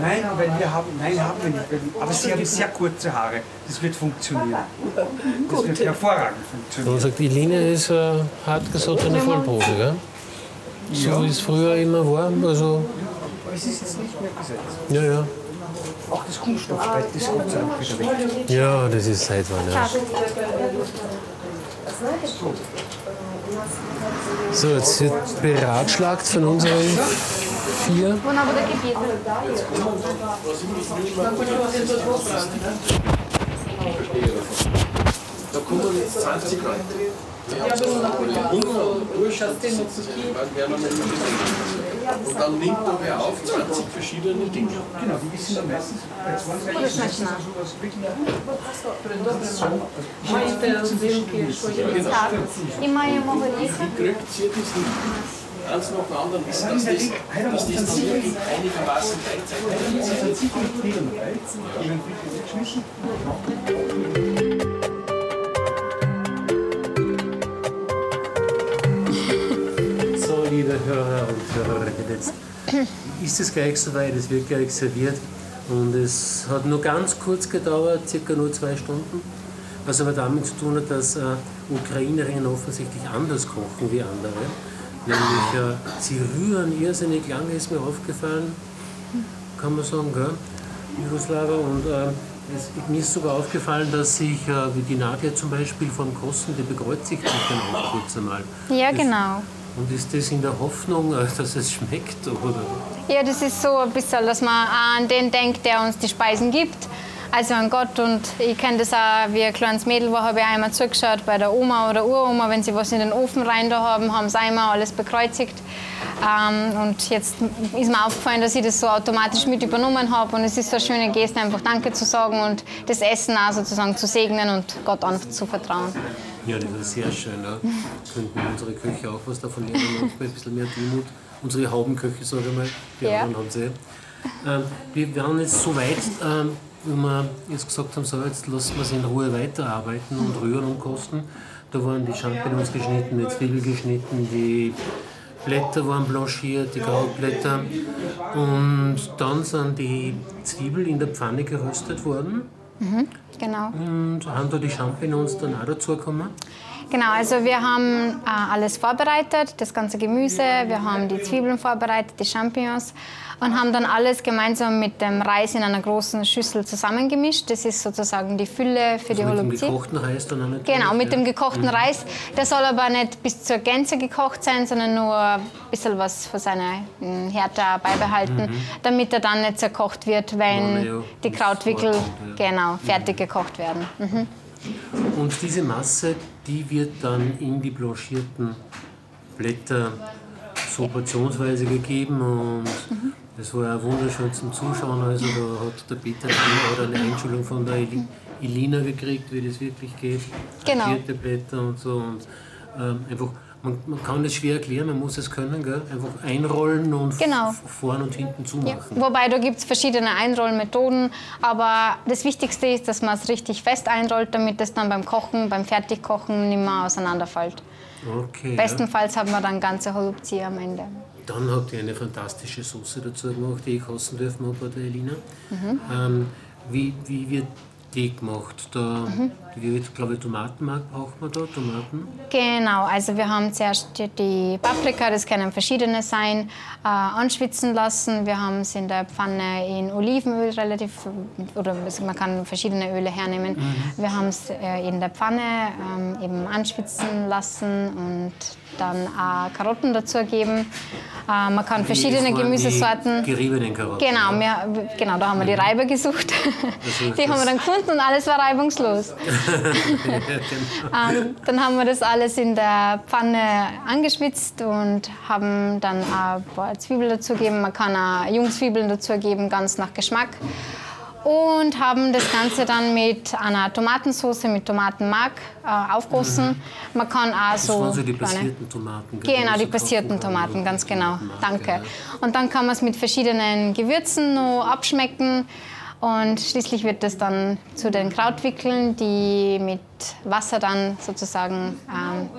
Nein, weil wir haben, nein, haben wir nicht. Aber Sie haben sehr kurze Haare. Das wird funktionieren. Das wird hervorragend funktionieren. Man sagt, die Linie ist äh, hart gesagt eine Vollprobe. Gell? So wie es früher immer war. Also, Aber es ist jetzt nicht mehr gesetzt. ja, ja. Ach, das kommt doch später, das kommt auch wieder weg. Ja, das ist seit wann ja. So, jetzt wird beratschlagt von unseren vier. Da kommen jetzt 20 Leute. Die haben so und Durchschnitt werden wir mit Und dann nimmt er wer auf 20 verschiedene Dinge. Genau, die sind dann meistens bei 20 Буде смачна. sowas wirklich Маєте родзинки, що є? Так. І маємо горіхи. Kriegt sie das nicht. Eins nach dem anderen ist, dass das, dass das dann wirklich einigermaßen gleichzeitig ist. Liebe Hörer und Hörerinnen, jetzt ist es gleich soweit, es wird gleich serviert. Und es hat nur ganz kurz gedauert, circa nur zwei Stunden. Was aber damit zu tun hat, dass äh, Ukrainerinnen offensichtlich anders kochen wie andere. Nämlich, äh, sie rühren irrsinnig lange, ist mir aufgefallen, kann man sagen, gell? Jugoslawer. Und äh, es, mir ist sogar aufgefallen, dass sich, äh, wie die Nadja zum Beispiel vom Kosten, die bekreuzigt sich dann auch kurz einmal. Ja, genau. Und ist das in der Hoffnung, äh, dass es schmeckt? Oder? Ja, das ist so ein bisschen, dass man an den denkt, der uns die Speisen gibt. Also an Gott. Und ich kenne das auch, wie ein kleines Mädel war, habe ich einmal zugeschaut bei der Oma oder Uroma, wenn sie was in den Ofen rein da haben, haben sie einmal alles bekreuzigt. Ähm, und jetzt ist mir aufgefallen, dass ich das so automatisch mit übernommen habe. Und es ist so eine schöne Geste, einfach Danke zu sagen und das Essen auch sozusagen zu segnen und Gott anzuvertrauen. Ja, das ist sehr schön. Ja. Könnten unsere Köche auch was davon lernen, manchmal ein bisschen mehr Demut. Unsere Haubenköche, sage ich mal, die Ja. anderen haben sie. Ähm, wir werden jetzt so weit, ähm, wie wir jetzt gesagt haben, so jetzt lassen wir es in Ruhe weiterarbeiten und rühren und kosten. Da waren die Champignons geschnitten, die Zwiebel geschnitten, die Blätter waren blanchiert, die Krautblätter. Und dann sind die Zwiebeln in der Pfanne geröstet worden Genau. und haben da die Champignons dann auch dazu gekommen. Genau, also wir haben äh, alles vorbereitet, das ganze Gemüse, wir haben die Zwiebeln vorbereitet, die Champignons und haben dann alles gemeinsam mit dem Reis in einer großen Schüssel zusammengemischt. Das ist sozusagen die Fülle für die Also mit dem gekochten Reis dann auch natürlich. Genau, mit ja. dem gekochten Reis. Der soll aber nicht bis zur Gänze gekocht sein, sondern nur ein bisschen was von seiner mm, Härte beibehalten, damit er dann nicht zerkocht wird, wenn ja, die das Krautwickel vorkommt, genau, fertig gekocht werden. Mhm. Und diese Masse, die wird dann in die blanchierten Blätter so portionsweise gegeben und das war auch wunderschön zum Zuschauen. Also da hat der Peter hat eine Einschulung von der Eli- Elina gekriegt, wie das wirklich geht. Genau. Vierte Blätter und so und ähm, einfach man, man kann das schwer erklären, man muss es können, gell? einfach einrollen und Genau. vorn und hinten Ja, zumachen. wobei da gibt es verschiedene Einrollmethoden, aber das Wichtigste ist, dass man es richtig fest einrollt, damit es dann beim Kochen, beim Fertigkochen nicht mehr auseinanderfällt. Okay, ja. Bestenfalls hat man dann ganze Holubzi am Ende. Dann habt ihr eine fantastische Soße dazu gemacht, die ich kosten dürfen habe bei der Elina. Mhm. Ähm, wie, wie wird die gemacht? Da Ich glaube, Tomatenmark braucht man da, Tomaten. Genau, also wir haben zuerst die Paprika, das können verschiedene sein, äh, anschwitzen lassen. Wir haben es in der Pfanne in Olivenöl relativ, oder man kann verschiedene Öle hernehmen. Mhm. Wir haben es äh, in der Pfanne ähm, eben anschwitzen lassen und dann auch Karotten dazugeben. Äh, man kann verschiedene Gemüsesorten. Die geriebenen Karotten. Genau, wir, genau, da haben wir die Reiber gesucht. [LAUGHS] die haben wir dann gefunden und alles war reibungslos. Ähm, dann haben wir das alles in der Pfanne angeschwitzt und haben dann ein paar Zwiebeln dazugeben. Man kann auch Jungzwiebeln dazugeben, ganz nach Geschmack und haben das Ganze dann mit einer Tomatensauce mit Tomatenmark äh, aufgossen. Mhm. Man kann auch so. Das waren so die passierten Tomaten. Genau, die passierten Tomaten, ganz genau. Danke. Und dann kann man es mit verschiedenen Gewürzen noch abschmecken. Und schließlich wird das dann zu den Krautwickeln, die mit Wasser dann sozusagen ähm,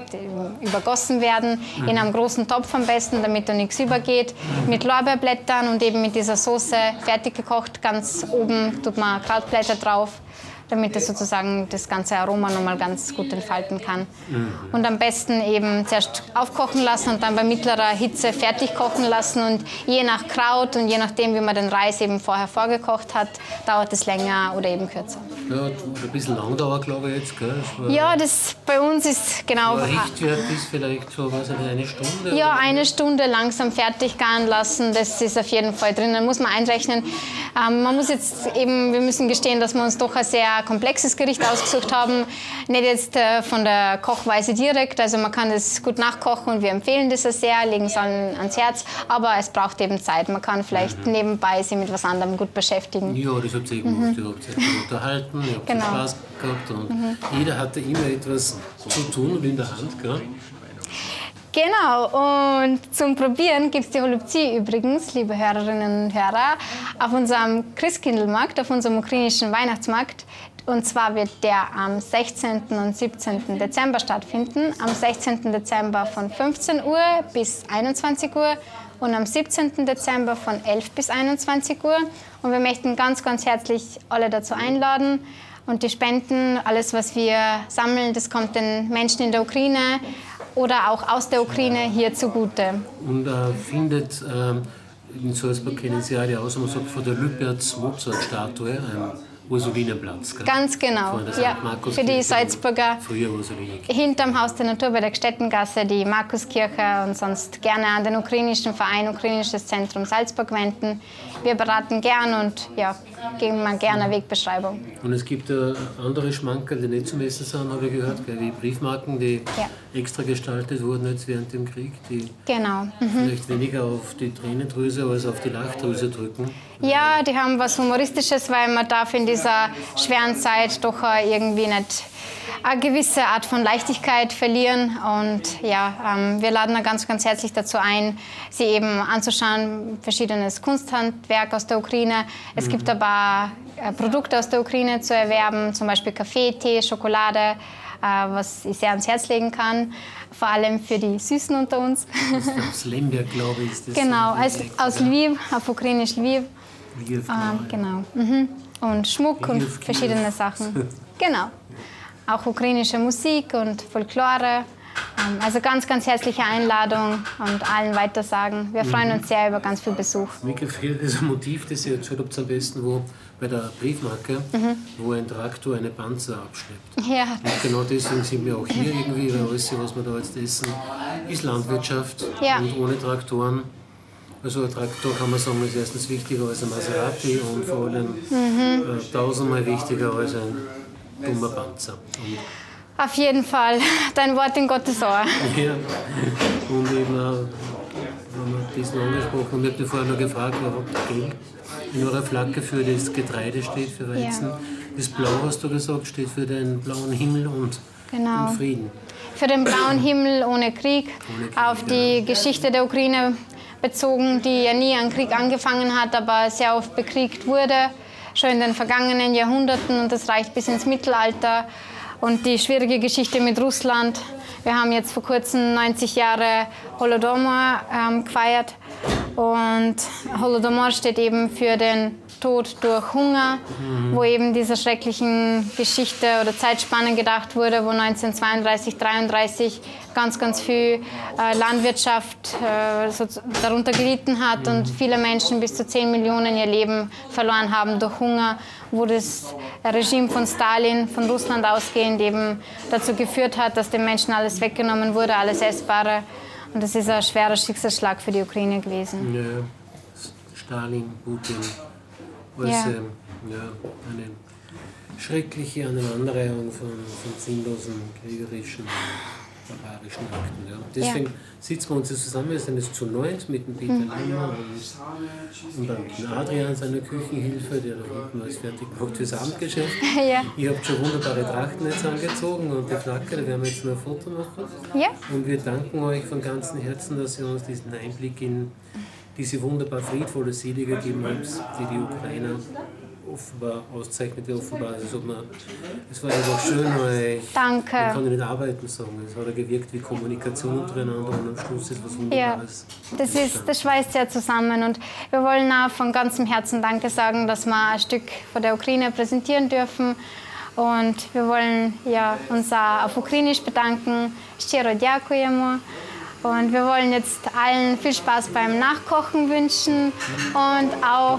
übergossen werden, mhm. in einem großen Topf am besten, damit da nichts übergeht, mit Lorbeerblättern und eben mit dieser Soße fertig gekocht. Ganz oben tut man Krautblätter drauf damit es sozusagen das ganze Aroma nochmal ganz gut entfalten kann. Mhm. Und am besten eben zuerst aufkochen lassen und dann bei mittlerer Hitze fertig kochen lassen. Und je nach Kraut und je nachdem, wie man den Reis eben vorher vorgekocht hat, dauert es länger oder eben kürzer. Ja, ein bisschen Langdauer, glaube ich jetzt. Gell? Das ja, das bei uns ist genau. Richtwert ist vielleicht so was, eine Stunde? Ja, eine Stunde langsam fertig garen lassen, das ist auf jeden Fall drin. Dann muss man einrechnen. Ähm, man muss jetzt eben, wir müssen gestehen, dass wir uns doch ein komplexes Gericht ausgesucht haben. Nicht jetzt äh, von der Kochweise direkt, also man kann das gut nachkochen und wir empfehlen das sehr, legen es an, ans Herz, aber es braucht eben Zeit. Man kann vielleicht mhm. nebenbei sich mit was anderem gut beschäftigen. Ja, das habt ihr eben mhm. gemacht. Ihr habt euch unterhalten, ihr habt genau. Spaß gehabt und mhm. jeder hatte immer etwas zu tun und in der Hand. Gell? Genau, und zum Probieren gibt es die Holubzi übrigens, liebe Hörerinnen und Hörer, auf unserem Christkindlmarkt, auf unserem ukrainischen Weihnachtsmarkt. Und zwar wird der am 16. und 17. Dezember stattfinden. Am 16. Dezember von 15 Uhr bis 21 Uhr und am 17. Dezember von 11 bis 21 Uhr. Und wir möchten ganz, ganz herzlich alle dazu einladen. Und die Spenden, alles, was wir sammeln, das kommt den Menschen in der Ukraine oder auch aus der Ukraine hier zugute. Und äh, findet äh, in Salzburg kennen Sie alle aus, man sagt, von der Lüpertz-Mozart-Statue ein Ursulinenplatz. Gell? Ganz genau. Ja, für die Salzburger. Früher. Hinterm Haus der Natur bei der Gstettengasse die Markuskirche und sonst gerne an den ukrainischen Verein Ukrainisches Zentrum Salzburg wenden. Wir beraten gern und ja, geben mal gerne Wegbeschreibung. Und es gibt äh, andere Schmankerl, die nicht zum Essen sind, habe ich gehört, wie Briefmarken, die ja. extra gestaltet wurden jetzt während dem Krieg, die genau. mhm. vielleicht weniger auf die Tränendrüse als auf die Lachdrüse drücken. Ja, die haben was Humoristisches, weil man darf in dieser schweren Zeit doch irgendwie nicht eine gewisse Art von Leichtigkeit verlieren. Und ja, ähm, wir laden da ganz, ganz herzlich dazu ein, sie eben anzuschauen, verschiedenes Kunsthandwerk aus der Ukraine. Es mhm. gibt aber äh, Produkte aus der Ukraine zu erwerben, zum Beispiel Kaffee, Tee, Schokolade, äh, was ich sehr ans Herz legen kann. Vor allem für die Süßen unter uns. Aus [LAUGHS] Lemberg, glaube ich, ist das. Genau, als, aus Lviv, auf ukrainisch Lviv. Lviv ähm, genau. Mhm. Und Schmuck Lviv, und verschiedene Sachen. [LAUGHS] genau auch ukrainische Musik und Folklore. Ähm, also ganz, ganz herzliche Einladung und allen weitersagen. Wir freuen uns sehr über ganz viel Besuch. Mir gefällt das Motiv, das ihr erzählt habt, am besten, wo bei der Briefmarke, mhm. wo ein Traktor eine Panzer abschleppt. Ja. Und genau deswegen sind wir auch hier irgendwie, weil alles, was wir da jetzt essen, ist Landwirtschaft ja. und ohne Traktoren. Also ein Traktor kann man sagen, ist erstens wichtiger als ein Maserati und vor allem mhm. äh, tausendmal wichtiger als ein dummer Panzer. Und Auf jeden Fall, dein Wort in Gottes Ohr. Ja, und eben auch, wenn wir das noch angesprochen haben, ich habe vorher noch gefragt, warum Geld in eurer Flagge für das Getreide steht, für Weizen. Ja. Das Blau, hast du gesagt, steht für den blauen Himmel und, genau. und Frieden. Für den blauen Himmel ohne Krieg, ohne Krieg auf die. Geschichte der Ukraine bezogen, die ja nie an Krieg angefangen hat, aber sehr oft bekriegt wurde schon in den vergangenen Jahrhunderten und das reicht bis ins Mittelalter. Und die schwierige Geschichte mit Russland. Wir haben jetzt vor kurzem 90 Jahre Holodomor ähm, gefeiert. Und Holodomor steht eben für den Tod durch Hunger, mhm. wo eben dieser schrecklichen Geschichte oder Zeitspanne gedacht wurde, wo 1932, 33 ganz, ganz viel äh, Landwirtschaft äh, so darunter gelitten hat mhm. und viele Menschen bis zu 10 Millionen ihr Leben verloren haben durch Hunger, wo das Regime von Stalin, von Russland ausgehend eben dazu geführt hat, dass den Menschen alles weggenommen wurde, alles Essbare. Und das ist ein schwerer Schicksalsschlag für die Ukraine gewesen. Ja, Stalin, Putin, alles ja. Ähm, ja, eine schreckliche Aneinanderreihung von, von sinnlosen kriegerischen barbarischen Akten. Ja. Deswegen ja. sitzen wir uns zusammen, wir sind jetzt zu neunt mit dem Peter mhm. Limmer und, dann Adrian, seiner Küchenhilfe, der da hinten alles fertig macht fürs Abendgeschäft. [LAUGHS] Ja. Ihr habt schon wunderbare Trachten jetzt angezogen und die Flagge, da werden wir jetzt nur ein Foto machen. Ja. Und wir danken euch von ganzem Herzen, dass ihr uns diesen Einblick in diese wunderbar friedvolle Seele gegeben habt, die die Ukrainer offenbar auszeichnete, offenbar. Also man, es war einfach schön, weil ich, Danke. man kann nicht arbeiten sagen. Es hat gewirkt wie Kommunikation untereinander und am Schluss ist was Wunderbares. Ja, das, ist, das schweißt ja zusammen und wir wollen auch von ganzem Herzen Danke sagen, dass wir ein Stück von der Ukraine präsentieren dürfen. Und wir wollen ja, uns auch auf Ukrainisch bedanken. Щиро дякуємо. Und wir wollen jetzt allen viel Spaß beim Nachkochen wünschen und auch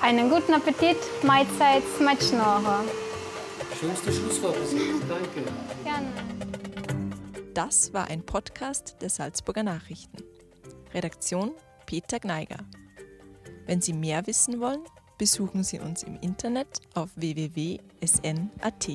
einen guten Appetit, Mahlzeit, smacznego. Schönste Schlusswort. Danke. Gerne. Das war ein Podcast der Salzburger Nachrichten. Redaktion Peter Gneiger. Wenn Sie mehr wissen wollen, besuchen Sie uns im Internet auf www.sn.at.